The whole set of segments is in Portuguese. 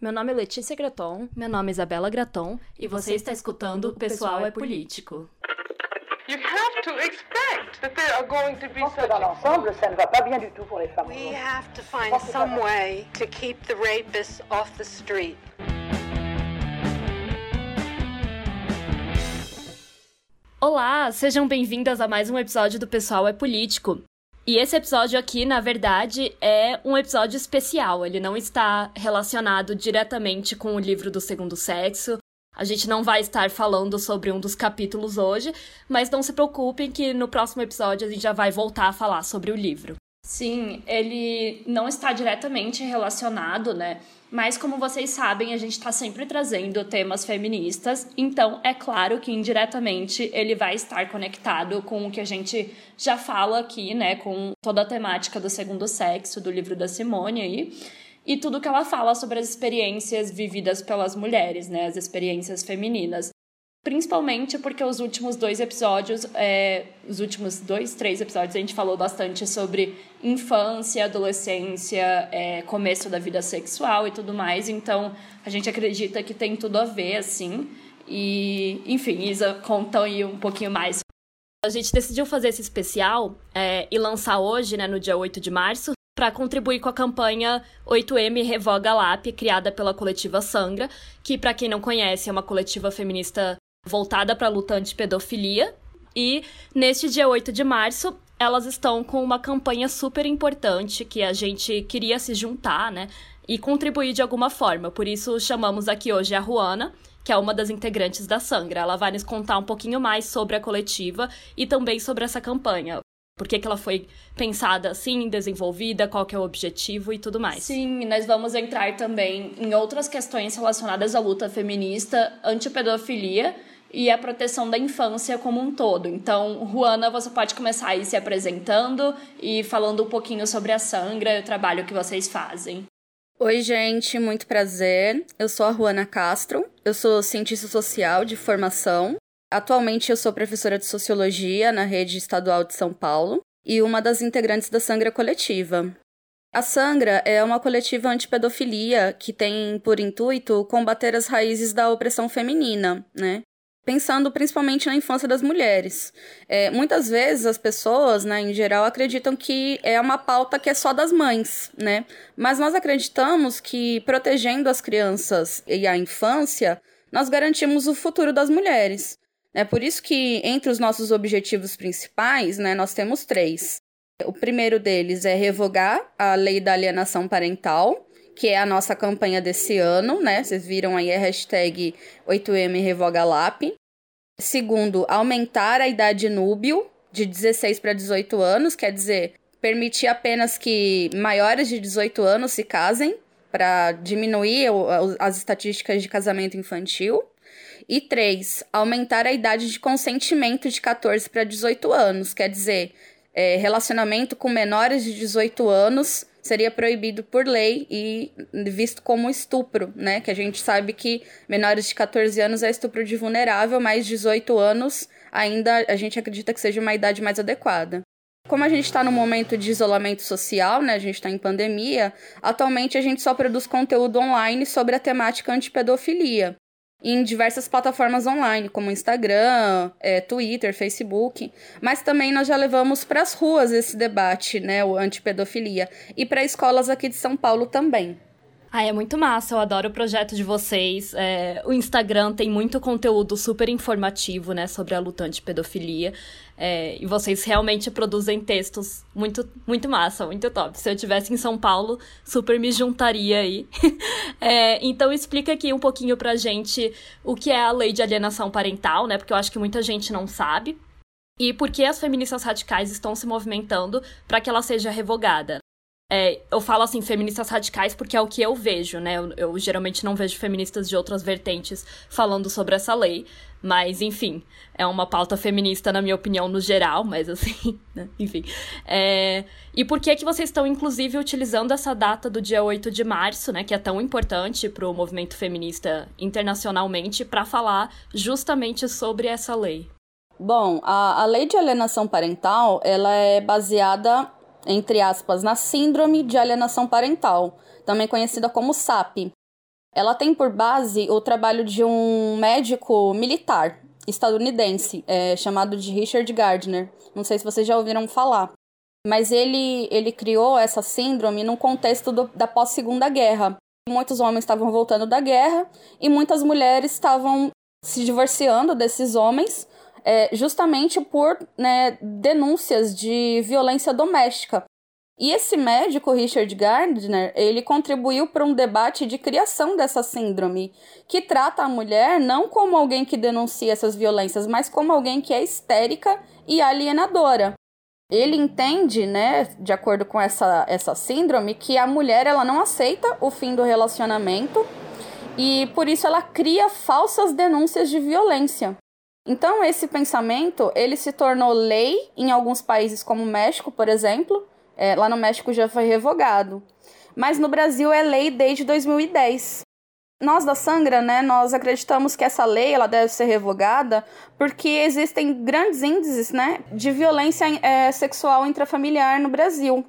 Meu nome é Letícia Graton. Meu nome é Isabela Graton. E você está escutando O Pessoal é Político. You have to expect that there are going to be such dans l'ensemble, ça ne va pas bien du tout pour les femmes. We have to find some way to keep the rapists off the street. Olá, sejam bem-vindas a mais um episódio do Pessoal é Político. E esse episódio aqui, na verdade, é um episódio especial. Ele não está relacionado diretamente com o livro do segundo sexo. A gente não vai estar falando sobre um dos capítulos hoje, mas não se preocupem que no próximo episódio a gente já vai voltar a falar sobre o livro. Sim, ele não está diretamente relacionado, né? Mas como vocês sabem, a gente está sempre trazendo temas feministas, então é claro que indiretamente ele vai estar conectado com o que a gente já fala aqui, né? Com toda a temática do segundo sexo, do livro da Simone aí e tudo que ela fala sobre as experiências vividas pelas mulheres, né, as experiências femininas. Principalmente porque os últimos dois episódios, é, os últimos dois, três episódios, a gente falou bastante sobre infância, adolescência, é, começo da vida sexual e tudo mais. Então, a gente acredita que tem tudo a ver, assim. E, enfim, Isa conta aí um pouquinho mais. A gente decidiu fazer esse especial é, e lançar hoje, né, no dia 8 de março, para contribuir com a campanha 8M Revoga LAP, criada pela coletiva Sangra, que, para quem não conhece, é uma coletiva feminista voltada para a luta anti-pedofilia. E neste dia 8 de março, elas estão com uma campanha super importante que a gente queria se juntar, né? E contribuir de alguma forma. Por isso, chamamos aqui hoje a Ruana, que é uma das integrantes da Sangra. Ela vai nos contar um pouquinho mais sobre a coletiva e também sobre essa campanha. Por que, que ela foi pensada assim, desenvolvida, qual que é o objetivo e tudo mais. Sim, nós vamos entrar também em outras questões relacionadas à luta feminista, antipedofilia e a proteção da infância como um todo. Então, Juana, você pode começar aí se apresentando e falando um pouquinho sobre a Sangra e o trabalho que vocês fazem. Oi, gente, muito prazer. Eu sou a Juana Castro, eu sou cientista social de formação Atualmente eu sou professora de sociologia na rede estadual de São Paulo e uma das integrantes da Sangra Coletiva. A Sangra é uma coletiva antipedofilia que tem por intuito combater as raízes da opressão feminina, né? Pensando principalmente na infância das mulheres. É, muitas vezes as pessoas, né, em geral, acreditam que é uma pauta que é só das mães, né? Mas nós acreditamos que protegendo as crianças e a infância, nós garantimos o futuro das mulheres. É por isso que, entre os nossos objetivos principais, né, nós temos três. O primeiro deles é revogar a lei da alienação parental, que é a nossa campanha desse ano, né? Vocês viram aí a hashtag 8M RevogaLap. Segundo, aumentar a idade núbio de 16 para 18 anos, quer dizer, permitir apenas que maiores de 18 anos se casem, para diminuir as estatísticas de casamento infantil. E três, aumentar a idade de consentimento de 14 para 18 anos. Quer dizer, é, relacionamento com menores de 18 anos seria proibido por lei e visto como estupro, né? Que a gente sabe que menores de 14 anos é estupro de vulnerável, mas 18 anos ainda a gente acredita que seja uma idade mais adequada. Como a gente está no momento de isolamento social, né? A gente está em pandemia, atualmente a gente só produz conteúdo online sobre a temática antipedofilia em diversas plataformas online, como Instagram, é, Twitter, Facebook. Mas também nós já levamos para as ruas esse debate, né, o antipedofilia, e para escolas aqui de São Paulo também. Ah, é muito massa, eu adoro o projeto de vocês. É, o Instagram tem muito conteúdo super informativo, né, sobre a luta anti-pedofilia. É, e vocês realmente produzem textos muito, muito massa, muito top. Se eu estivesse em São Paulo, super me juntaria aí. é, então explica aqui um pouquinho pra gente o que é a lei de alienação parental, né, porque eu acho que muita gente não sabe. E por que as feministas radicais estão se movimentando para que ela seja revogada. É, eu falo assim, feministas radicais, porque é o que eu vejo, né? Eu, eu, geralmente não vejo feministas de outras vertentes falando sobre essa lei. Mas, enfim, é uma pauta feminista, na minha opinião, no geral, mas assim, né? Enfim. É... E por que que vocês estão, inclusive, utilizando essa data do dia 8 de março, né? Que é tão importante para o movimento feminista internacionalmente, para falar justamente sobre essa lei? Bom, a, a lei de alienação parental, ela é baseada entre aspas, na Síndrome de Alienação Parental, também conhecida como SAP. ela tem por base o trabalho de um médico militar estadunidense é, chamado de Richard Gardner. Não sei se vocês já ouviram falar. Mas ele, ele criou essa síndrome num contexto do, da pós-segunda guerra. Muitos homens estavam voltando da guerra e muitas mulheres estavam se divorciando desses homens é, justamente por né, denúncias de violência doméstica. E esse médico, Richard Gardner, ele contribuiu para um debate de criação dessa síndrome, que trata a mulher não como alguém que denuncia essas violências, mas como alguém que é histérica e alienadora. Ele entende, né, de acordo com essa, essa síndrome, que a mulher ela não aceita o fim do relacionamento e por isso ela cria falsas denúncias de violência. Então esse pensamento ele se tornou lei em alguns países como o México, por exemplo, é, lá no México já foi revogado. Mas no Brasil é lei desde 2010. Nós da Sangra, né, nós acreditamos que essa lei ela deve ser revogada porque existem grandes índices né, de violência é, sexual intrafamiliar no Brasil.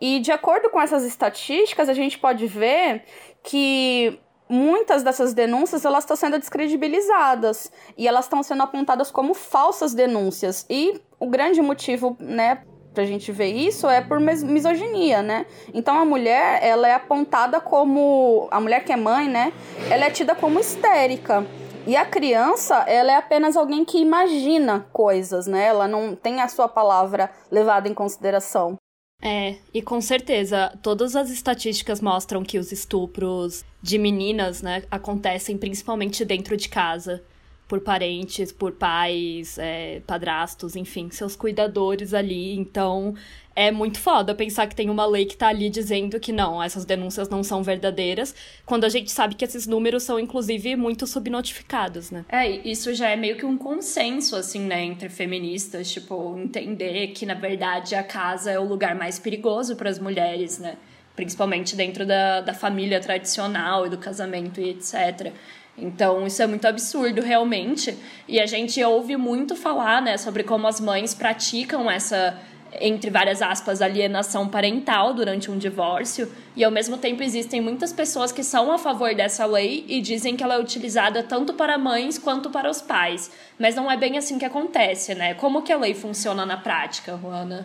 E de acordo com essas estatísticas, a gente pode ver que muitas dessas denúncias elas estão sendo descredibilizadas e elas estão sendo apontadas como falsas denúncias. E o grande motivo, né, pra gente ver isso é por misoginia, né? Então a mulher, ela é apontada como a mulher que é mãe, né? Ela é tida como histérica. E a criança, ela é apenas alguém que imagina coisas, né? Ela não tem a sua palavra levada em consideração. É, e com certeza, todas as estatísticas mostram que os estupros de meninas, né, acontecem principalmente dentro de casa por parentes, por pais, é, padrastos, enfim, seus cuidadores ali. Então, é muito foda pensar que tem uma lei que tá ali dizendo que não, essas denúncias não são verdadeiras, quando a gente sabe que esses números são, inclusive, muito subnotificados, né? É, isso já é meio que um consenso, assim, né, entre feministas, tipo, entender que, na verdade, a casa é o lugar mais perigoso para as mulheres, né? Principalmente dentro da, da família tradicional e do casamento e etc. Então, isso é muito absurdo, realmente. E a gente ouve muito falar, né, sobre como as mães praticam essa, entre várias aspas, alienação parental durante um divórcio. E, ao mesmo tempo, existem muitas pessoas que são a favor dessa lei e dizem que ela é utilizada tanto para mães quanto para os pais. Mas não é bem assim que acontece, né? Como que a lei funciona na prática, Juana?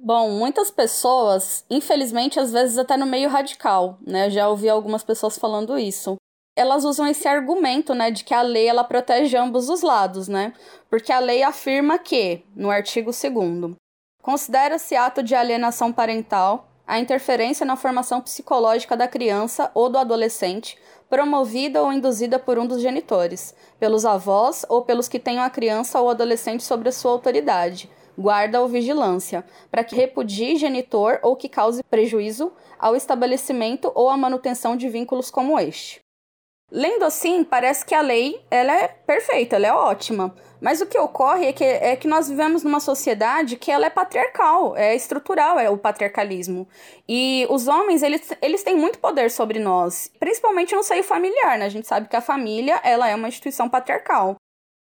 Bom, muitas pessoas, infelizmente, às vezes até no meio radical, né? Já ouvi algumas pessoas falando isso elas usam esse argumento, né, de que a lei ela protege ambos os lados, né? Porque a lei afirma que, no artigo 2 considera-se ato de alienação parental a interferência na formação psicológica da criança ou do adolescente, promovida ou induzida por um dos genitores, pelos avós ou pelos que tenham a criança ou adolescente sobre a sua autoridade, guarda ou vigilância, para que repudie genitor ou que cause prejuízo ao estabelecimento ou à manutenção de vínculos como este. Lendo assim, parece que a lei ela é perfeita, ela é ótima. Mas o que ocorre é que, é que nós vivemos numa sociedade que ela é patriarcal, é estrutural, é o patriarcalismo. E os homens, eles, eles têm muito poder sobre nós, principalmente no seio familiar, né? A gente sabe que a família, ela é uma instituição patriarcal.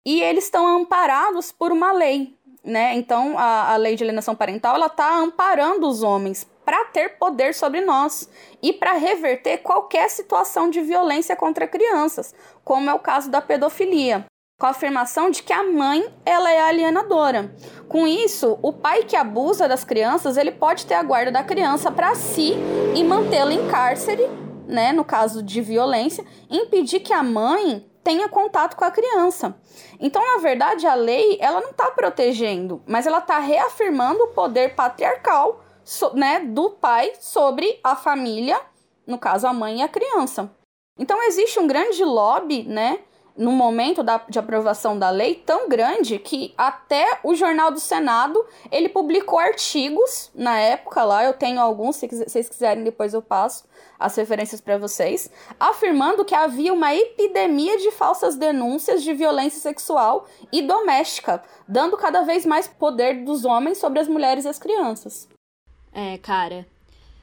E eles estão amparados por uma lei, né? Então, a, a lei de alienação parental, ela está amparando os homens para ter poder sobre nós e para reverter qualquer situação de violência contra crianças, como é o caso da pedofilia, com a afirmação de que a mãe ela é alienadora. Com isso, o pai que abusa das crianças, ele pode ter a guarda da criança para si e mantê-la em cárcere, né, no caso de violência, impedir que a mãe tenha contato com a criança. Então, na verdade, a lei ela não está protegendo, mas ela está reafirmando o poder patriarcal so, né, do pai sobre a família, no caso a mãe e a criança. Então existe um grande lobby, né, no momento da, de aprovação da lei tão grande que até o Jornal do Senado ele publicou artigos na época lá, eu tenho alguns, se vocês quiserem depois eu passo as referências para vocês, afirmando que havia uma epidemia de falsas denúncias de violência sexual e doméstica, dando cada vez mais poder dos homens sobre as mulheres e as crianças. É, cara.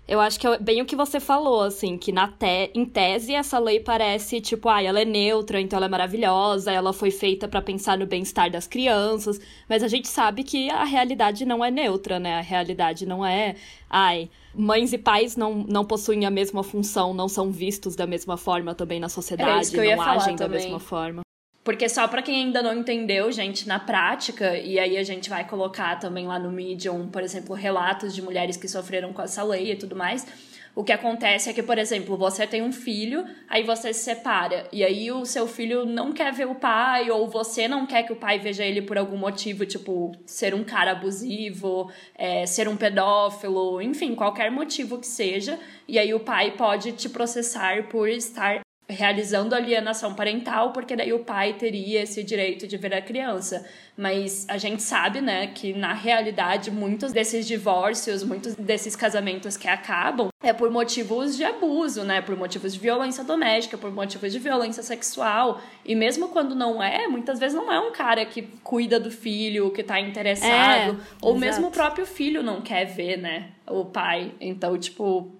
Eu acho que é bem o que você falou, assim, que na te... em tese essa lei parece tipo, ah, ela é neutra, então ela é maravilhosa, ela foi feita para pensar no bem-estar das crianças, mas a gente sabe que a realidade não é neutra, né? A realidade não é, ai, mães e pais não, não possuem a mesma função, não são vistos da mesma forma também na sociedade, não agem da mesma forma. Porque só para quem ainda não entendeu, gente, na prática, e aí a gente vai colocar também lá no Medium, por exemplo, relatos de mulheres que sofreram com essa lei e tudo mais. O que acontece é que, por exemplo, você tem um filho, aí você se separa, e aí o seu filho não quer ver o pai, ou você não quer que o pai veja ele por algum motivo, tipo, ser um cara abusivo, é, ser um pedófilo, enfim, qualquer motivo que seja, e aí o pai pode te processar por estar realizando alienação parental, porque daí o pai teria esse direito de ver a criança. Mas a gente sabe, né, que na realidade muitos desses divórcios, muitos desses casamentos que acabam é por motivos de abuso, né, por motivos de violência doméstica, por motivos de violência sexual. E mesmo quando não é, muitas vezes não é um cara que cuida do filho, que tá interessado, é, ou exato. mesmo o próprio filho não quer ver, né, o pai. Então, tipo,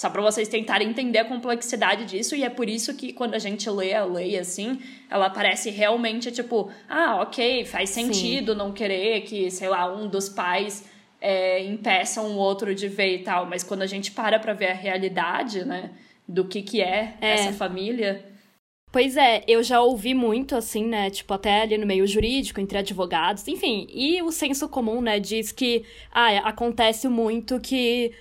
só para vocês tentarem entender a complexidade disso, e é por isso que quando a gente lê a lei assim, ela parece realmente tipo, ah, ok, faz sentido Sim. não querer que, sei lá, um dos pais é, impeça um outro de ver e tal, mas quando a gente para pra ver a realidade, né, do que que é, é. essa família. Pois é, eu já ouvi muito assim, né? Tipo, até ali no meio jurídico, entre advogados, enfim. E o senso comum, né, diz que ah, acontece muito que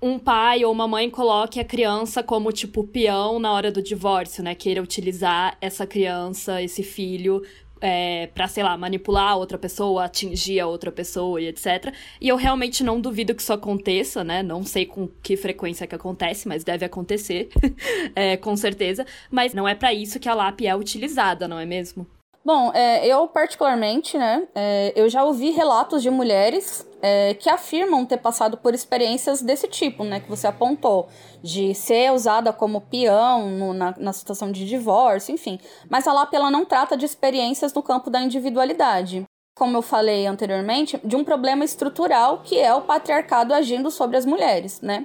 um pai ou uma mãe coloque a criança como, tipo, peão na hora do divórcio, né? Queira utilizar essa criança, esse filho, é, para sei lá, manipular outra pessoa, atingir a outra pessoa e etc. E eu realmente não duvido que isso aconteça, né? Não sei com que frequência que acontece, mas deve acontecer, é, com certeza. Mas não é para isso que a LAP é utilizada, não é mesmo? Bom, é, eu particularmente, né, é, eu já ouvi relatos de mulheres é, que afirmam ter passado por experiências desse tipo, né, que você apontou, de ser usada como peão no, na, na situação de divórcio, enfim. Mas a LAP ela não trata de experiências no campo da individualidade. Como eu falei anteriormente, de um problema estrutural que é o patriarcado agindo sobre as mulheres, né?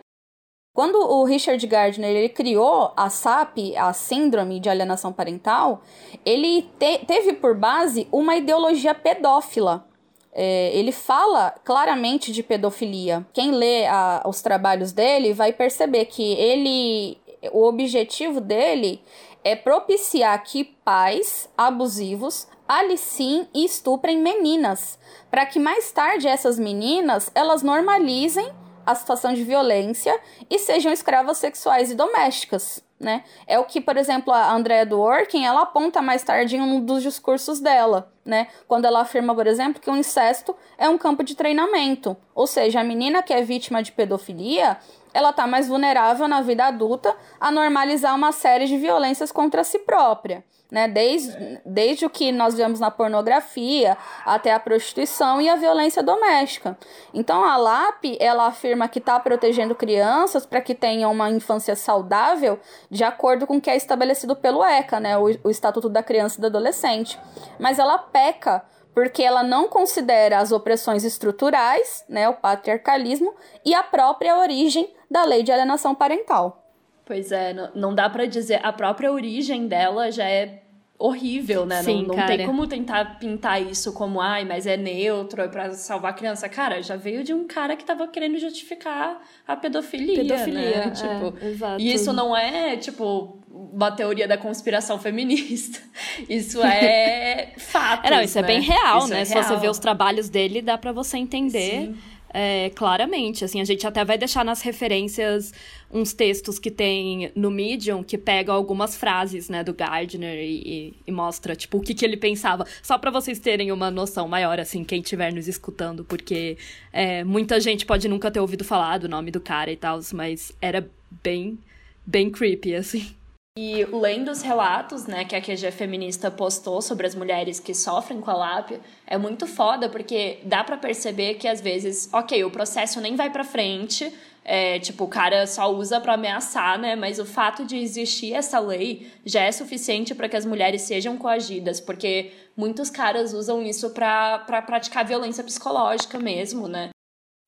Quando o Richard Gardner ele criou a SAP, a Síndrome de Alienação Parental, ele te teve por base uma ideologia pedófila. É, ele fala claramente de pedofilia. Quem lê a, os trabalhos dele vai perceber que ele, o objetivo dele é propiciar que pais abusivos aliciem e estuprem meninas, para que mais tarde essas meninas elas normalizem a situação de violência e sejam escravas sexuais e domésticas. Né? É o que, por exemplo, a Andrea Dworkin, ela aponta mais tarde em um dos discursos dela, né? Quando ela afirma, por exemplo, que o incesto é um campo de treinamento. Ou seja, a menina que é vítima de pedofilia, ela está mais vulnerável na vida adulta a normalizar uma série de violências contra si própria né? Desde, desde o que nós vemos na pornografia até a prostituição e a violência doméstica. Então a LAP ela afirma que está protegendo crianças para que tenham uma infância saudável, de acordo com o que é estabelecido pelo ECA, né? O, o Estatuto da Criança e do Adolescente. Mas ela peca porque ela não considera as opressões estruturais, né, o patriarcalismo e a própria origem da lei de alienação parental. Pois é, não dá para dizer a própria origem dela já é horrível, né? Sim, não, não tem como tentar pintar isso como, ai, mas é neutro, é pra salvar a criança. Cara, já veio de um cara que tava querendo justificar a pedofilia, pedofilia né? É, tipo, é, e isso não é, tipo, uma teoria da conspiração feminista. Isso é fato. É, não, isso é né? é bem real, isso né? É Se real. você vê os trabalhos dele, dá para você entender. É, claramente. Assim, a gente até vai deixar nas referências uns textos que tem no Medium que pegam algumas frases, né, do Gardner e, e mostra, tipo, o que, que ele pensava. Só para vocês terem uma noção maior, assim, quem estiver nos escutando, porque é, muita gente pode nunca ter ouvido falar do nome do cara e tal, mas era bem, bem creepy, assim. E lendo os relatos, né, que a QG feminista postou sobre as mulheres que sofrem com a lápia, é muito foda porque dá para perceber que às vezes, ok, o processo nem vai para frente, é, tipo, o cara só usa para ameaçar, né? Mas o fato de existir essa lei já é suficiente para que as mulheres sejam coagidas, porque muitos caras usam isso para pra praticar violência psicológica mesmo, né?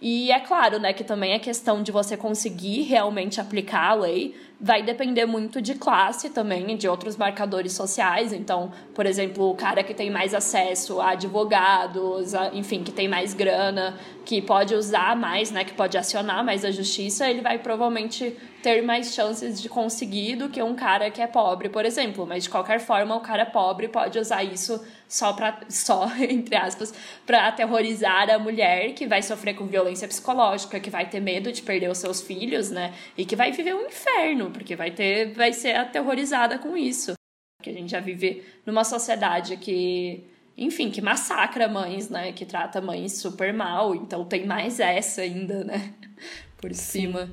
E é claro, né, que também é questão de você conseguir realmente aplicar a lei, vai depender muito de classe também, de outros marcadores sociais. Então, por exemplo, o cara que tem mais acesso a advogados, a, enfim, que tem mais grana, que pode usar mais, né, que pode acionar mais a justiça, ele vai provavelmente ter mais chances de conseguir do que um cara que é pobre, por exemplo. Mas de qualquer forma, o cara pobre pode usar isso só para só entre aspas para aterrorizar a mulher que vai sofrer com violência psicológica, que vai ter medo de perder os seus filhos, né? E que vai viver um inferno, porque vai ter vai ser aterrorizada com isso. Que a gente já vive numa sociedade que enfim, que massacra mães, né? Que trata mães super mal. Então tem mais essa ainda, né? Por cima.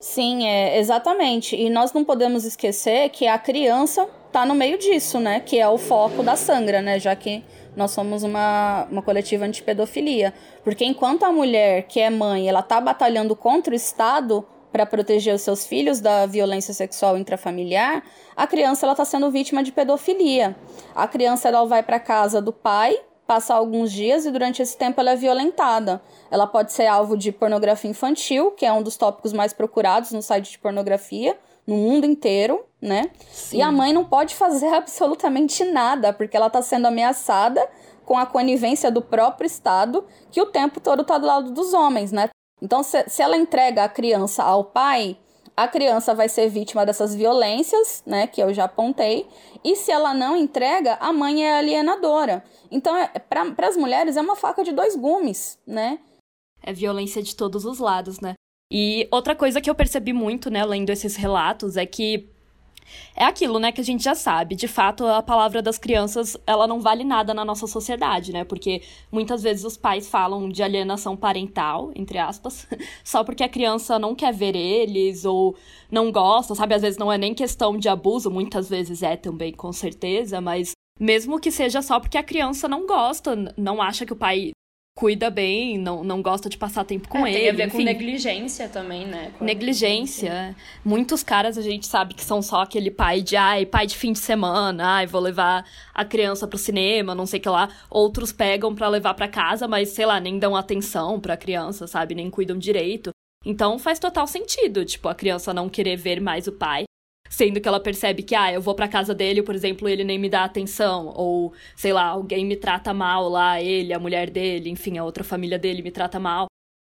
Sim, é, exatamente. E nós não podemos esquecer que a criança está no meio disso, né? Que é o foco da Sangra, né? Já que nós somos uma, uma coletiva antipedofilia. Porque enquanto a mulher que é mãe, ela tá batalhando contra o Estado para proteger os seus filhos da violência sexual intrafamiliar, a criança ela está sendo vítima de pedofilia. A criança ela vai para casa do pai passa alguns dias e durante esse tempo ela é violentada. Ela pode ser alvo de pornografia infantil, que é um dos tópicos mais procurados no site de pornografia no mundo inteiro, né? Sim. E a mãe não pode fazer absolutamente nada, porque ela está sendo ameaçada com a conivência do próprio Estado, que o tempo todo está do lado dos homens, né? Então, se, se ela entrega a criança ao pai, a criança vai ser vítima dessas violências, né, que eu já apontei, e se ela não entrega, a mãe é alienadora. Então, é, para as mulheres, é uma faca de dois gumes, né? É violência de todos os lados, né? E outra coisa que eu percebi muito, né, lendo esses relatos, é que é aquilo, né, que a gente já sabe. De fato, a palavra das crianças, ela não vale nada na nossa sociedade, né? Porque muitas vezes os pais falam de alienação parental, entre aspas, só porque a criança não quer ver eles ou não gosta, sabe? Às vezes não é nem questão de abuso, muitas vezes é também, com certeza, mas mesmo que seja só porque a criança não gosta, não acha que o pai cuida bem, não, não gosta de passar tempo com é, ele. Tem a ver enfim. com negligência também, né? Com negligência. Muitos caras a gente sabe que são só aquele pai de, ai, pai de fim de semana, ai, vou levar a criança pro cinema, não sei o que lá. Outros pegam para levar para casa, mas sei lá, nem dão atenção pra criança, sabe? Nem cuidam direito. Então faz total sentido, tipo, a criança não querer ver mais o pai sendo que ela percebe que, ah, eu vou pra casa dele, por exemplo, ele nem me dá atenção, ou, sei lá, alguém me trata mal lá, ele, a mulher dele, enfim, a outra família dele me trata mal.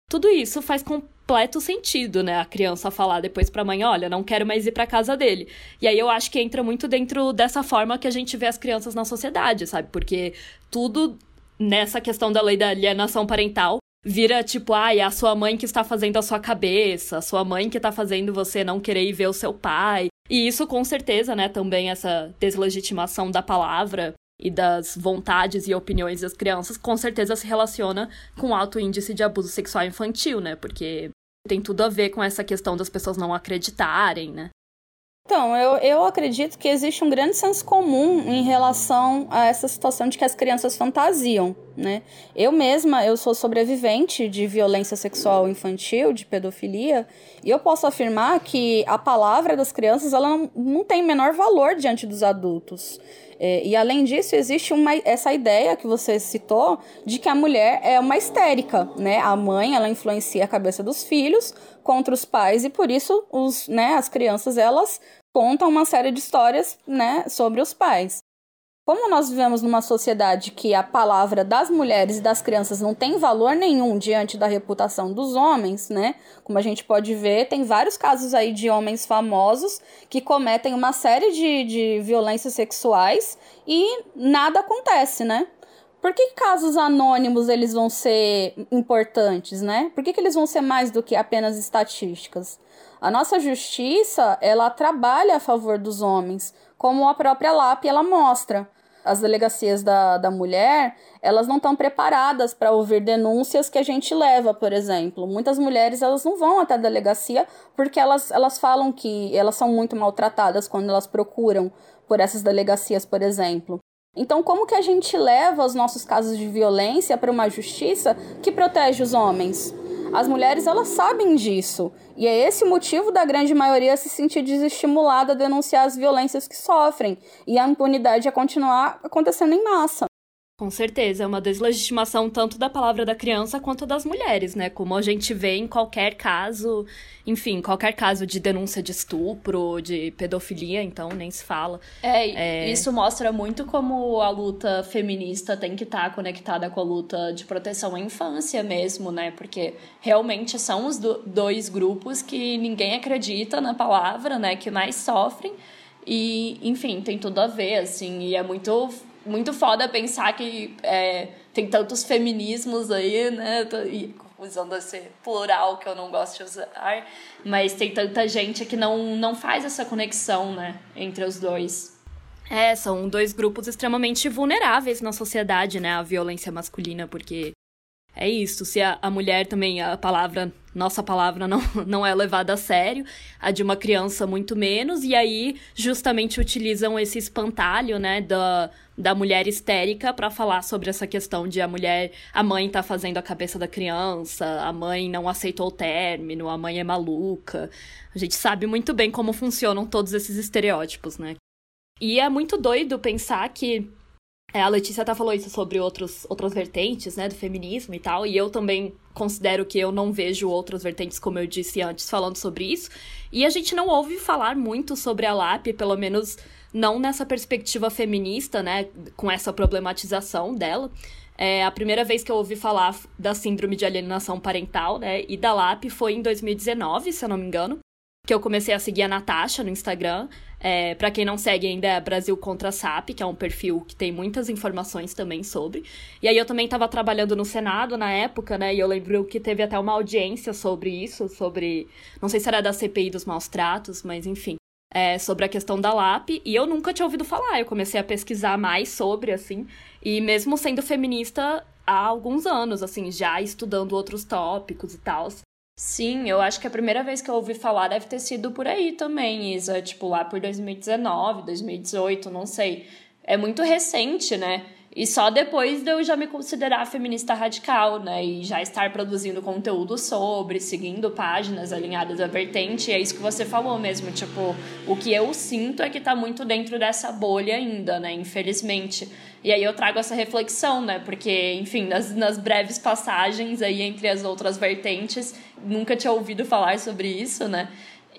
Tudo isso faz completo sentido, né? A criança falar depois pra mãe, olha, não quero mais ir pra casa dele. E aí eu acho que entra muito dentro dessa forma que a gente vê as crianças na sociedade, sabe? Porque tudo nessa questão da lei da alienação parental vira tipo, ai, ah, é a sua mãe que está fazendo a sua cabeça, a sua mãe que está fazendo você não querer ir ver o seu pai. E isso, com certeza, né, também essa deslegitimação da palavra e das vontades e opiniões das crianças, com certeza se relaciona com alto índice de abuso sexual infantil, né? Porque tem tudo a ver com essa questão das pessoas não acreditarem, né? Então, eu, eu acredito que existe um grande senso comum em relação a essa situação de que as crianças fantasiam, né? Eu mesma, eu sou sobrevivente de violência sexual infantil, de pedofilia, e eu posso afirmar que a palavra das crianças, ela não, não tem menor valor diante dos adultos. É, e além disso, existe uma, essa ideia que você citou de que a mulher é uma histérica, né? A mãe, ela influencia a cabeça dos filhos contra os pais e por isso os, né, as crianças, elas contam uma série de histórias, né, sobre os pais. Como nós vivemos numa sociedade que a palavra das mulheres e das crianças não tem valor nenhum diante da reputação dos homens, né? Como a gente pode ver, tem vários casos aí de homens famosos que cometem uma série de, de violências sexuais e nada acontece, né? Por que casos anônimos eles vão ser importantes, né? Por que, que eles vão ser mais do que apenas estatísticas? A nossa justiça, ela trabalha a favor dos homens, como a própria LAP ela mostra as delegacias da, da mulher, elas não estão preparadas para ouvir denúncias que a gente leva, por exemplo. Muitas mulheres, elas não vão até a delegacia porque elas, elas falam que elas são muito maltratadas quando elas procuram por essas delegacias, por exemplo. Então, como que a gente leva os nossos casos de violência para uma justiça que protege os homens? As mulheres elas sabem disso. E é esse o motivo da grande maioria se sentir desestimulada a denunciar as violências que sofrem e a impunidade a continuar acontecendo em massa. Com certeza, é uma deslegitimação tanto da palavra da criança quanto das mulheres, né? Como a gente vê em qualquer caso, enfim, qualquer caso de denúncia de estupro, de pedofilia, então nem se fala. É, é... isso mostra muito como a luta feminista tem que estar tá conectada com a luta de proteção à infância mesmo, né? Porque realmente são os do, dois grupos que ninguém acredita na palavra, né? Que mais sofrem. E, enfim, tem tudo a ver, assim, e é muito muito foda pensar que é, tem tantos feminismos aí, né? E, usando esse plural que eu não gosto de usar, mas tem tanta gente que não, não faz essa conexão, né, entre os dois. É, são dois grupos extremamente vulneráveis na sociedade, né, a violência masculina, porque é isso. Se a, a mulher também, a palavra, nossa palavra não, não é levada a sério, a de uma criança muito menos, e aí justamente utilizam esse espantalho, né, da, da mulher histérica para falar sobre essa questão de a mulher, a mãe tá fazendo a cabeça da criança, a mãe não aceitou o término, a mãe é maluca. A gente sabe muito bem como funcionam todos esses estereótipos, né? E é muito doido pensar que a Letícia até falou isso sobre outros, outras vertentes, né, do feminismo e tal, e eu também considero que eu não vejo outras vertentes, como eu disse antes, falando sobre isso. E a gente não ouve falar muito sobre a LAP, pelo menos não nessa perspectiva feminista, né, com essa problematização dela. É, a primeira vez que eu ouvi falar da síndrome de alienação parental, né, e da LAP foi em 2019, se eu não me engano, que eu comecei a seguir a Natasha no Instagram. É, para quem não segue ainda é Brasil Contra SAP, que é um perfil que tem muitas informações também sobre. E aí eu também estava trabalhando no Senado na época, né? E eu lembro que teve até uma audiência sobre isso, sobre. Não sei se era da CPI dos maus tratos, mas enfim. É, sobre a questão da LAP, e eu nunca tinha ouvido falar. Eu comecei a pesquisar mais sobre, assim, e mesmo sendo feminista há alguns anos, assim, já estudando outros tópicos e tal. Sim, eu acho que a primeira vez que eu ouvi falar deve ter sido por aí também, Isa. Tipo, lá por 2019, 2018, não sei. É muito recente, né? E só depois de eu já me considerar feminista radical, né? E já estar produzindo conteúdo sobre, seguindo páginas alinhadas à vertente. é isso que você falou mesmo. Tipo, o que eu sinto é que tá muito dentro dessa bolha ainda, né? Infelizmente. E aí eu trago essa reflexão, né? Porque, enfim, nas, nas breves passagens aí entre as outras vertentes, nunca tinha ouvido falar sobre isso, né?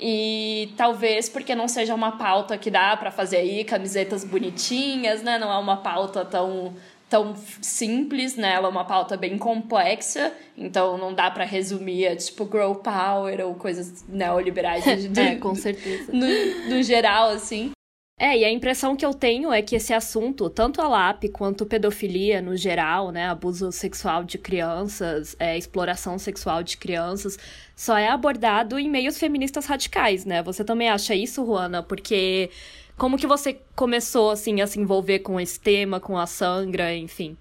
E talvez porque não seja uma pauta que dá para fazer aí camisetas bonitinhas, né? Não é uma pauta tão tão simples, né? Ela é uma pauta bem complexa, então não dá para resumir é tipo grow power ou coisas neoliberais é, com certeza. No, no geral assim. É, e a impressão que eu tenho é que esse assunto, tanto a LAP quanto pedofilia no geral, né, abuso sexual de crianças, é, exploração sexual de crianças, só é abordado em meios feministas radicais, né? Você também acha isso, Juana? Porque como que você começou, assim, a se envolver com esse tema, com a Sangra, enfim?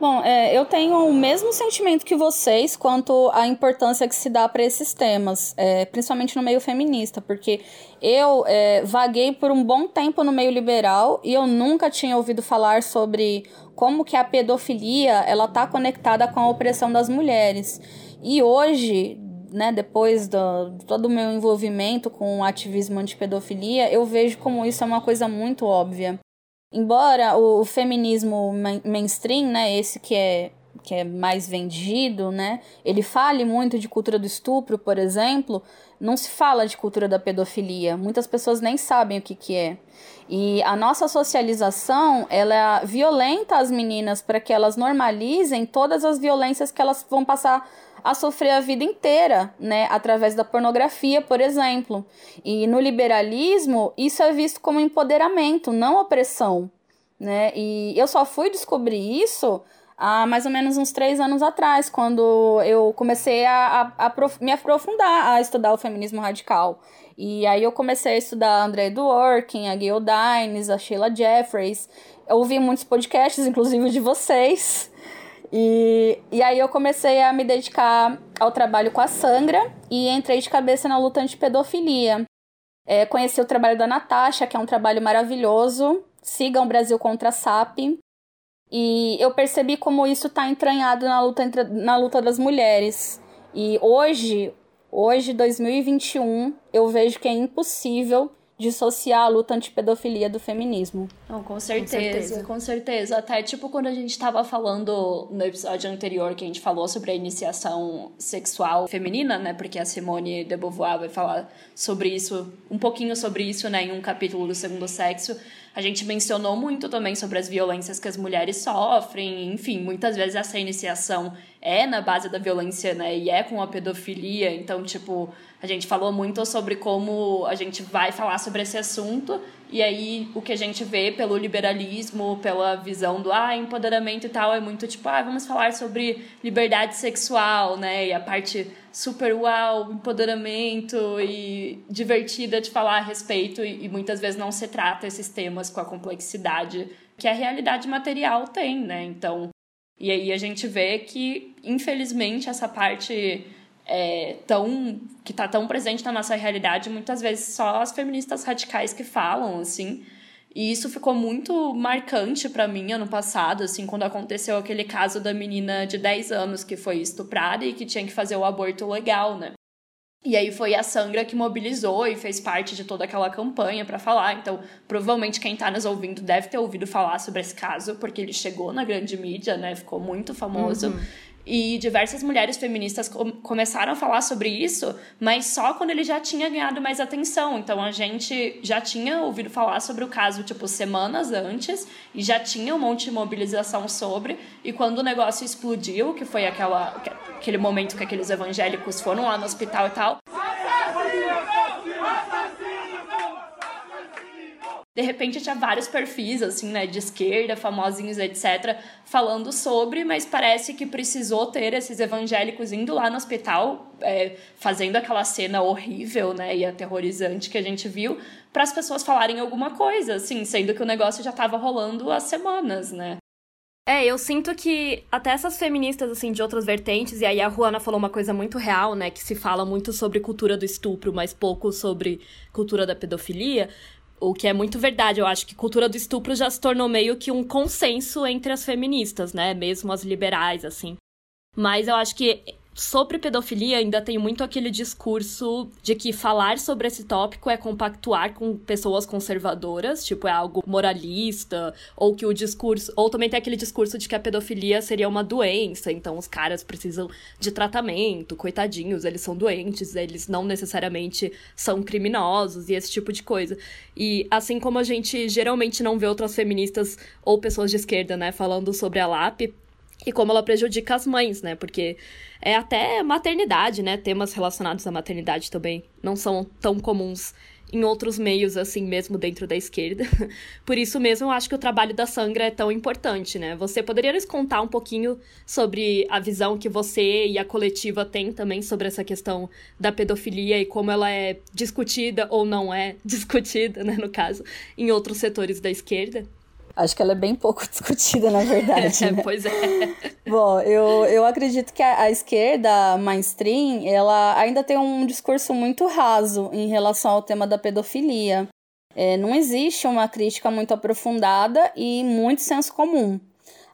Bom, é, eu tenho o mesmo sentimento que vocês quanto à importância que se dá para esses temas, é, principalmente no meio feminista, porque eu é, vaguei por um bom tempo no meio liberal e eu nunca tinha ouvido falar sobre como que a pedofilia ela está conectada com a opressão das mulheres. E hoje, né, depois do todo o meu envolvimento com o ativismo anti-pedofilia, eu vejo como isso é uma coisa muito óbvia. Embora o, feminismo mainstream, né, esse que é que é mais vendido, né? Ele fale muito de cultura do estupro, por exemplo, não se fala de cultura da pedofilia. Muitas pessoas nem sabem o que, que é. E a nossa socialização, ela violenta as meninas para que elas normalizem todas as violências que elas vão passar a sofrer a vida inteira, né, através da pornografia, por exemplo. E no liberalismo, isso é visto como empoderamento, não opressão, né? E eu só fui descobrir isso há mais ou menos uns três anos atrás, quando eu comecei a, a, a prof, me aprofundar a estudar o feminismo radical. E aí eu comecei a estudar André Dworkin, a Gail Dines, a Sheila Jeffreys. Eu ouvi muitos podcasts, inclusive de vocês. E, e aí eu comecei a me dedicar ao trabalho com a Sangra e entrei de cabeça na luta anti-pedofilia. É, conheci o trabalho da Natasha, que é um trabalho maravilhoso. Sigam Brasil contra a SAP. E eu percebi como isso está entranhado na luta, entre, na luta das mulheres. E hoje, hoje, 2021, eu vejo que é impossível dissociar a luta antipedofilia do feminismo. Não, com certeza, com certeza, com certeza. Até tipo quando a gente estava falando no episódio anterior que a gente falou sobre a iniciação sexual feminina, né? Porque a Simone de Beauvoir vai falar sobre isso, um pouquinho sobre isso, né, em um capítulo do Segundo Sexo. A gente mencionou muito também sobre as violências que as mulheres sofrem, enfim, muitas vezes essa iniciação é na base da violência, né, e é com a pedofilia, então, tipo, a gente falou muito sobre como a gente vai falar sobre esse assunto e aí o que a gente vê pelo liberalismo, pela visão do ah, empoderamento e tal, é muito tipo, ah, vamos falar sobre liberdade sexual, né? E a parte super uau, empoderamento e divertida de falar a respeito e, e muitas vezes não se trata esses temas com a complexidade que a realidade material tem, né? Então, e aí a gente vê que infelizmente essa parte é, tão que está tão presente na nossa realidade, muitas vezes só as feministas radicais que falam, assim. E isso ficou muito marcante para mim ano passado, assim, quando aconteceu aquele caso da menina de 10 anos que foi estuprada e que tinha que fazer o aborto legal, né? E aí foi a Sangra que mobilizou e fez parte de toda aquela campanha para falar. Então, provavelmente quem tá nos ouvindo deve ter ouvido falar sobre esse caso, porque ele chegou na grande mídia, né? Ficou muito famoso. Uhum. E diversas mulheres feministas com começaram a falar sobre isso, mas só quando ele já tinha ganhado mais atenção. Então a gente já tinha ouvido falar sobre o caso, tipo, semanas antes, e já tinha um monte de mobilização sobre. E quando o negócio explodiu, que foi aquela, aquele momento que aqueles evangélicos foram lá no hospital e tal. De repente tinha vários perfis, assim, né, de esquerda, famosinhos, etc., falando sobre, mas parece que precisou ter esses evangélicos indo lá no hospital, é, fazendo aquela cena horrível, né, e aterrorizante que a gente viu, para as pessoas falarem alguma coisa, assim, sendo que o negócio já estava rolando há semanas, né. É, eu sinto que até essas feministas, assim, de outras vertentes, e aí a Juana falou uma coisa muito real, né, que se fala muito sobre cultura do estupro, mas pouco sobre cultura da pedofilia, o que é muito verdade. Eu acho que cultura do estupro já se tornou meio que um consenso entre as feministas, né? Mesmo as liberais, assim. Mas eu acho que sobre pedofilia ainda tem muito aquele discurso de que falar sobre esse tópico é compactuar com pessoas conservadoras, tipo, é algo moralista, ou que o discurso. Ou também tem aquele discurso de que a pedofilia seria uma doença, então os caras precisam de tratamento, coitadinhos, eles são doentes, eles não necessariamente são criminosos e esse tipo de coisa. E assim como a gente geralmente não vê outras feministas ou pessoas de esquerda, né, falando sobre a LAP, e como ela prejudica as mães, né? Porque é até maternidade, né? Temas relacionados à maternidade também não são tão comuns em outros meios, assim, mesmo dentro da esquerda. Por isso mesmo, eu acho que o trabalho da Sangra é tão importante, né? Você poderia nos contar um pouquinho sobre a visão que você e a coletiva têm também sobre essa questão da pedofilia e como ela é discutida ou não é discutida, né, no caso, em outros setores da esquerda? Acho que ela é bem pouco discutida, na verdade. É, né? pois é. Bom, eu, eu acredito que a, a, esquerda mainstream, ela ainda tem um discurso muito raso em relação ao tema da pedofilia. É, não existe uma crítica muito aprofundada e muito senso comum.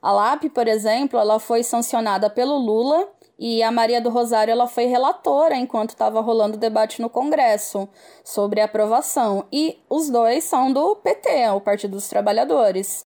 A LAP, por exemplo, ela foi sancionada pelo Lula e a Maria do Rosário ela foi relatora enquanto estava rolando o debate no Congresso sobre a aprovação. E os dois são do PT, o Partido dos Trabalhadores.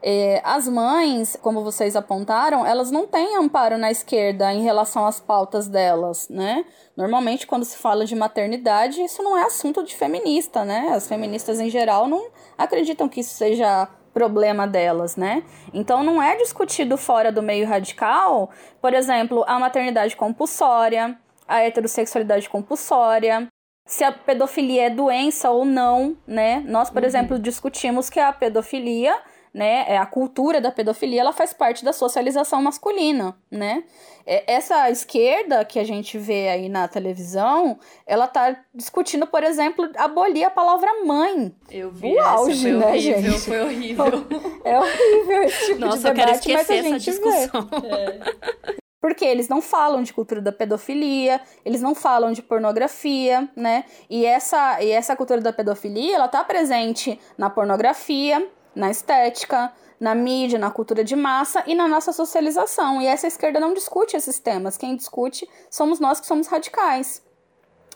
É, as mães, como vocês apontaram, elas não têm amparo na esquerda em relação às pautas delas, né? Normalmente, quando se fala de maternidade, isso não é assunto de feminista, né? As feministas em geral não acreditam que isso seja problema delas, né? Então não é discutido fora do meio radical, por exemplo, a maternidade compulsória, a heterossexualidade compulsória, se a pedofilia é doença ou não, né? Nós, por uhum. exemplo, discutimos que a pedofilia né? É a cultura da pedofilia, ela faz parte da socialização masculina, né? É, essa esquerda que a gente vê aí na televisão, ela tá discutindo, por exemplo, abolir a palavra mãe. Eu vi, o auge, foi né, horrível, gente? Foi horrível. É horrível esse tipo Nossa, de debate, eu quero esquecer essa discussão. É. Porque eles não falam de cultura da pedofilia, eles não falam de pornografia, né? E essa, e essa cultura da pedofilia, ela tá presente na pornografia, na estética, na mídia, na cultura de massa e na nossa socialização. E essa esquerda não discute esses temas. Quem discute somos nós que somos radicais.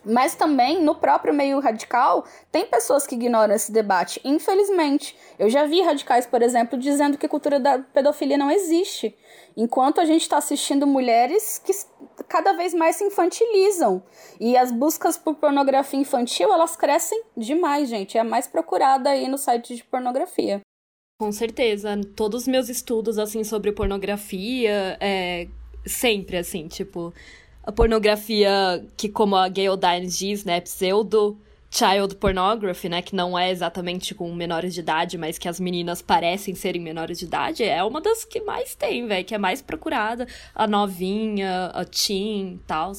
Mas também no próprio meio radical tem pessoas que ignoram esse debate, infelizmente. Eu já vi radicais, por exemplo, dizendo que a cultura da pedofilia não existe, enquanto a gente está assistindo mulheres que cada vez mais se infantilizam. E as buscas por pornografia infantil, elas crescem demais, gente. É a mais procurada aí no site de pornografia. Com certeza. Todos os meus estudos, assim, sobre pornografia, é sempre, assim, tipo a pornografia que, como a Gayle Dines diz, né, pseudo child pornography, né, que não é exatamente com menores de idade, mas que as meninas parecem serem menores de idade, é uma das que mais tem, velho, que é mais procurada, a novinha, a teen e tal.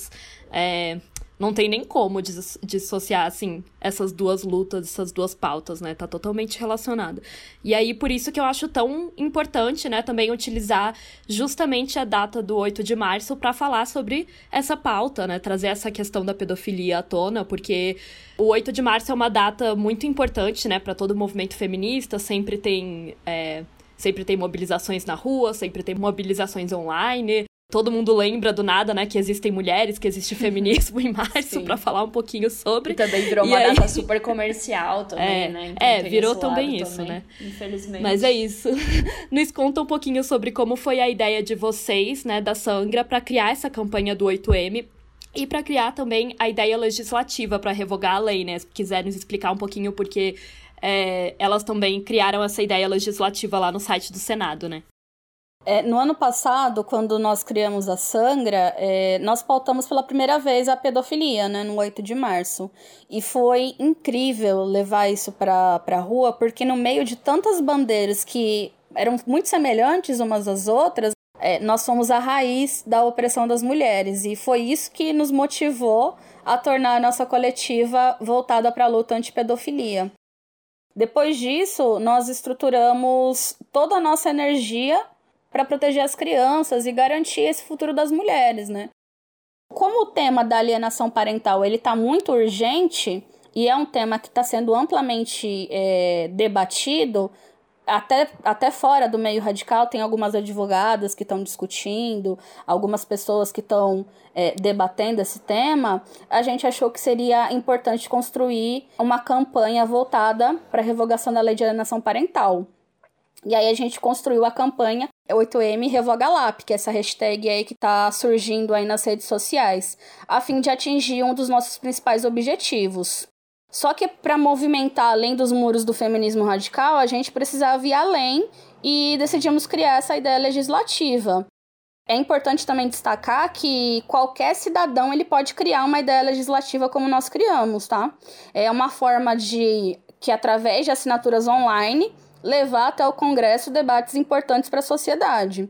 É, não tem nem como dissociar, assim, essas duas lutas, essas duas pautas, né? Tá totalmente relacionada. E aí, por isso que eu acho tão importante, né, também utilizar justamente a data do 8 de março para falar sobre essa pauta, né? Trazer essa questão da pedofilia à tona, porque o 8 de março é uma data muito importante, né, para todo o movimento feminista, sempre tem. É, sempre tem mobilizações na rua, sempre tem mobilizações online, Todo mundo lembra do nada, né, que existem mulheres, que existe feminismo em março, para falar um pouquinho sobre. E também virou e uma aí... data super comercial também, é, né? Então é, virou também isso, também, né? Infelizmente. Mas é isso. Nos conta um pouquinho sobre como foi a ideia de vocês, né, da Sangra, para criar essa campanha do 8M e para criar também a ideia legislativa para revogar a lei, né? Se quiser nos explicar um pouquinho porque é, elas também criaram essa ideia legislativa lá no site do Senado, né? É, no ano passado, quando nós criamos a Sangra, é, nós pautamos pela primeira vez a pedofilia, né, no 8 de março. E foi incrível levar isso para a rua, porque no meio de tantas bandeiras que eram muito semelhantes umas às outras, é, nós somos a raiz da opressão das mulheres. E foi isso que nos motivou a tornar a nossa coletiva voltada para a luta anti-pedofilia. Depois disso, nós estruturamos toda a nossa energia para proteger as crianças e garantir esse futuro das mulheres, né? Como o tema da alienação parental ele está muito urgente e é um tema que está sendo amplamente é, debatido, até, até fora do meio radical, tem algumas advogadas que estão discutindo, algumas pessoas que estão é, debatendo esse tema. A gente achou que seria importante construir uma campanha voltada para a revogação da lei de alienação parental. E aí a gente construiu a campanha 8M Revoga LAP, que é essa hashtag aí que está surgindo aí nas redes sociais, a fim de atingir um dos nossos principais objetivos. Só que para movimentar além dos muros do feminismo radical, a gente precisava ir além e decidimos criar essa ideia legislativa. É importante também destacar que qualquer cidadão ele pode criar uma ideia legislativa como nós criamos, tá? É uma forma de que através de assinaturas online levar até o Congresso debates importantes para a sociedade.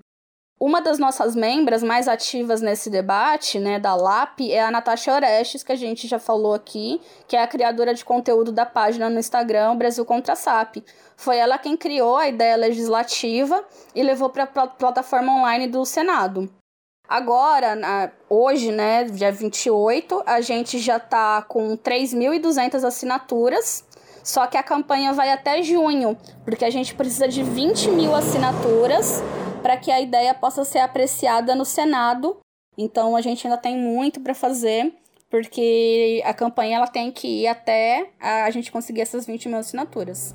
Uma das nossas membras mais ativas nesse debate, né, da LAP, é a Natasha Orestes, que a gente já falou aqui, que é a criadora de conteúdo da página no Instagram Brasil Contra SAP. Foi ela quem criou a ideia legislativa e levou para a plataforma online do Senado. Agora, hoje, né, dia 28, a gente já está com 3.200 assinaturas só que a campanha vai até junho, porque a gente precisa de 20 mil assinaturas para que a ideia possa ser apreciada no Senado. Então a gente ainda tem muito para fazer, porque a campanha ela tem que ir até a gente conseguir essas 20 mil assinaturas.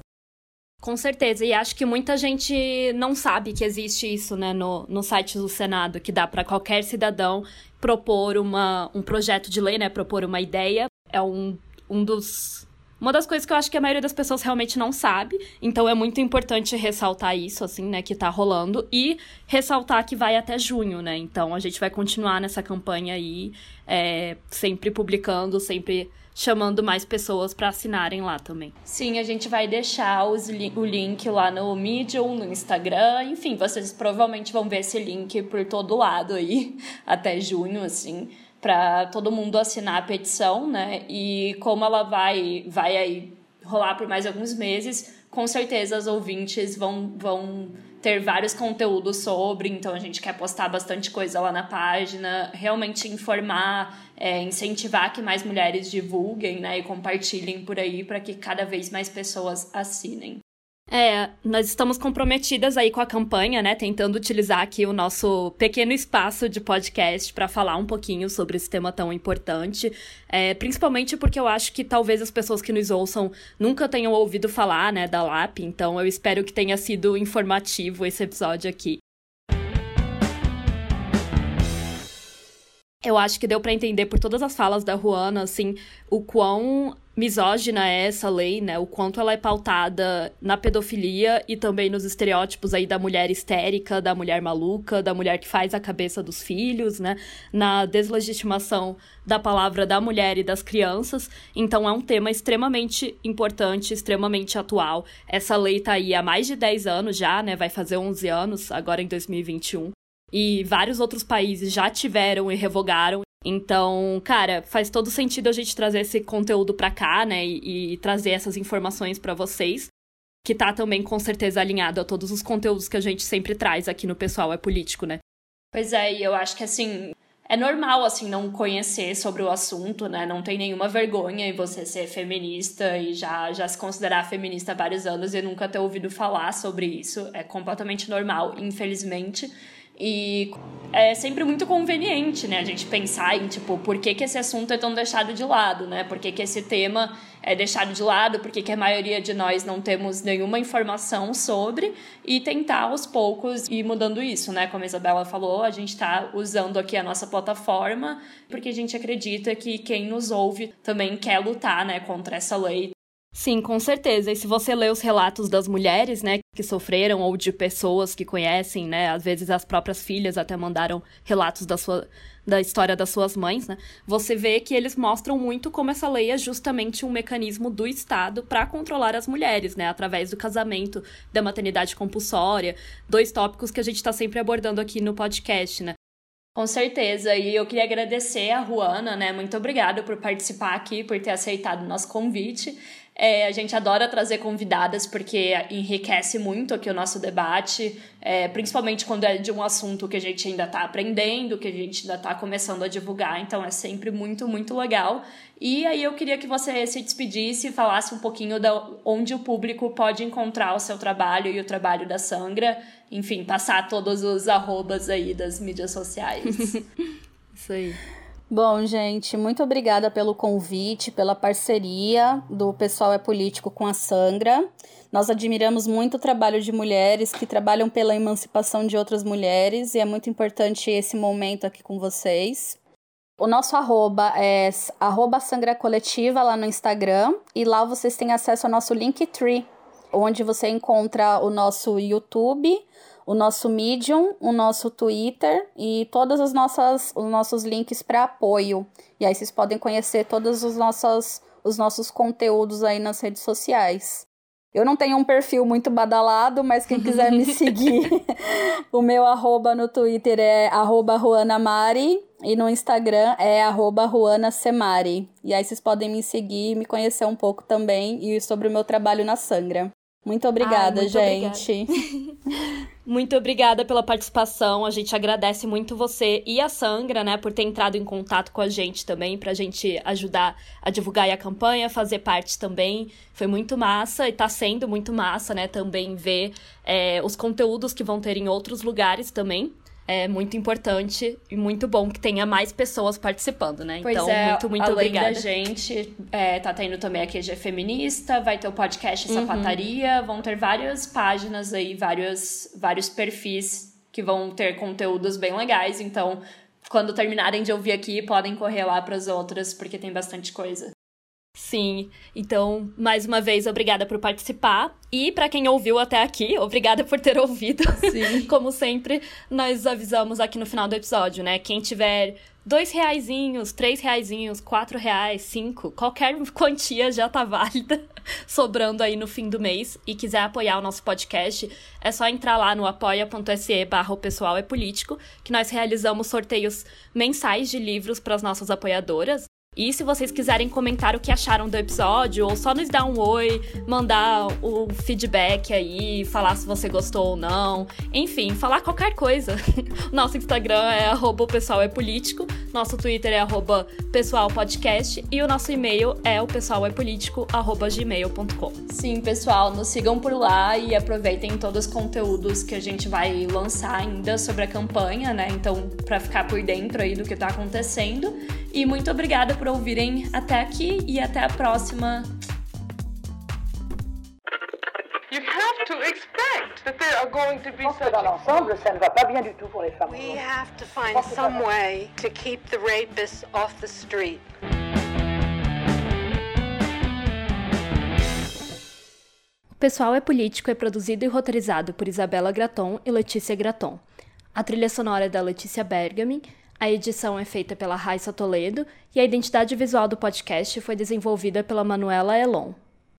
Com certeza, e acho que muita gente não sabe que existe isso, né, no, no site do Senado, que dá para qualquer cidadão propor uma, um projeto de lei, né, propor uma ideia. É um, um dos uma das coisas que eu acho que a maioria das pessoas realmente não sabe, então é muito importante ressaltar isso, assim, né, que tá rolando, e ressaltar que vai até junho, né? Então a gente vai continuar nessa campanha aí, é, sempre publicando, sempre chamando mais pessoas para assinarem lá também. Sim, a gente vai deixar os li o link lá no Medium, no Instagram, enfim, vocês provavelmente vão ver esse link por todo lado aí, até junho, assim para todo mundo assinar a petição, né? E como ela vai, vai aí rolar por mais alguns meses, com certeza os ouvintes vão, vão ter vários conteúdos sobre, então a gente quer postar bastante coisa lá na página, realmente informar, é, incentivar que mais mulheres divulguem né, e compartilhem por aí para que cada vez mais pessoas assinem. É, nós estamos comprometidas aí com a campanha, né? Tentando utilizar aqui o nosso pequeno espaço de podcast para falar um pouquinho sobre esse tema tão importante. É, principalmente porque eu acho que talvez as pessoas que nos ouçam nunca tenham ouvido falar, né, da LAP. Então eu espero que tenha sido informativo esse episódio aqui. Eu acho que deu para entender por todas as falas da Juana, assim, o quão misógina é essa lei, né? O quanto ela é pautada na pedofilia e também nos estereótipos aí da mulher histérica, da mulher maluca, da mulher que faz a cabeça dos filhos, né? Na deslegitimação da palavra da mulher e das crianças. Então é um tema extremamente importante, extremamente atual. Essa lei tá aí há mais de 10 anos já, né? Vai fazer 11 anos agora em 2021 e vários outros países já tiveram e revogaram. Então, cara, faz todo sentido a gente trazer esse conteúdo para cá, né, e, e, trazer essas informações para vocês, que tá também com certeza alinhado a todos os conteúdos que a gente sempre traz aqui no Pessoal é Político, né? Pois é, e eu acho que assim, é normal, assim, não conhecer sobre o assunto, né? Não tem nenhuma vergonha em você ser feminista e já, já se considerar feminista há vários anos e nunca ter ouvido falar sobre isso. É completamente normal, infelizmente. E é sempre muito conveniente, né, a gente pensar em, tipo, por que, que esse assunto é tão deixado de lado, né? Por que, que esse tema é deixado de lado, por que, que a maioria de nós não temos nenhuma informação sobre e tentar aos poucos ir mudando isso, né? Como a Isabela falou, a gente está usando aqui a nossa plataforma porque a gente acredita que quem nos ouve também quer lutar, né, contra essa lei Sim, com certeza. E se você lê os relatos das mulheres, né, que sofreram ou de pessoas que conhecem, né, às vezes as próprias filhas até mandaram relatos da sua da história das suas mães, né? Você vê que eles mostram muito como essa lei é justamente um mecanismo do Estado para controlar as mulheres, né, através do casamento, da maternidade compulsória, dois tópicos que a gente está sempre abordando aqui no podcast, né? Com certeza, e eu queria agradecer a Ruana, né? Muito obrigada por participar aqui, por ter aceitado o nosso convite. É, a gente adora trazer convidadas porque enriquece muito aqui o nosso debate, é, principalmente quando é de um assunto que a gente ainda está aprendendo, que a gente ainda está começando a divulgar, então é sempre muito, muito legal. E aí eu queria que você se despedisse e falasse um pouquinho de onde o público pode encontrar o seu trabalho e o trabalho da Sangra, enfim, passar todos os arrobas aí das mídias sociais. Isso aí. Bom, gente, muito obrigada pelo convite, pela parceria do Pessoal é Político com a Sangra. Nós admiramos muito o trabalho de mulheres que trabalham pela emancipação de outras mulheres e é muito importante esse momento aqui com vocês. O nosso arroba é arroba Sangra Coletiva lá no Instagram e lá vocês têm acesso ao nosso Linktree, onde você encontra o nosso YouTube, o nosso Medium, o nosso Twitter e todas as nossas os nossos links para apoio. E aí vocês podem conhecer todos os nossos os nossos conteúdos aí nas redes sociais. Eu não tenho um perfil muito badalado, mas quem quiser me seguir, o meu arroba no Twitter é arroba e no Instagram é arroba. E aí vocês podem me seguir e me conhecer um pouco também e sobre o meu trabalho na Sangra. Muito obrigada, Ai, muito gente. Obrigada. muito obrigada pela participação. A gente agradece muito você e a Sangra, né, por ter entrado em contato com a gente também, pra gente ajudar a divulgar a campanha, fazer parte também. Foi muito massa e tá sendo muito massa, né, também ver é, os conteúdos que vão ter em outros lugares também é muito importante e muito bom que tenha mais pessoas participando, né? Pois então, é, muito, muito além obrigada. da gente, é, tá tendo também a QG Feminista, vai ter o podcast. Sapataria, uhum. vão ter várias páginas aí, vários, vários perfis que vão ter conteúdos bem legais, então quando terminarem de ouvir aqui, podem correr lá para as outras, porque tem bastante coisa. Sim, então, mais uma vez, obrigada por participar. E para quem ouviu até aqui, obrigada por ter ouvido. Sim. Como sempre, nós avisamos aqui no final do episódio, né? Quem tiver dois reaisinhos, três reaisinhos, quatro reais, cinco, qualquer quantia já tá válida, sobrando aí no fim do mês, e quiser apoiar o nosso podcast, é só entrar lá no apoia.se barra pessoal é político, que nós realizamos sorteios mensais de livros para as nossas apoiadoras. E se vocês quiserem comentar o que acharam do episódio, ou só nos dar um oi, mandar o feedback aí, falar se você gostou ou não, enfim, falar qualquer coisa. Nosso Instagram é arroba é político. Nosso Twitter é arroba pessoalpodcast e o nosso e-mail é o pessoalepolítico.gmail.com. Sim, pessoal, nos sigam por lá e aproveitem todos os conteúdos que a gente vai lançar ainda sobre a campanha, né? Então, para ficar por dentro aí do que tá acontecendo. E muito obrigada por ouvirem até aqui e até a próxima. Ça ne va pas bien du tout pour les femmes. We have to find some way to keep the rapists off the street. O Pessoal é Político é produzido e roteirizado por Isabela Graton e Letícia Graton. A trilha sonora é da Letícia Bergamin, a edição é feita pela Raissa Toledo e a identidade visual do podcast foi desenvolvida pela Manuela Elon.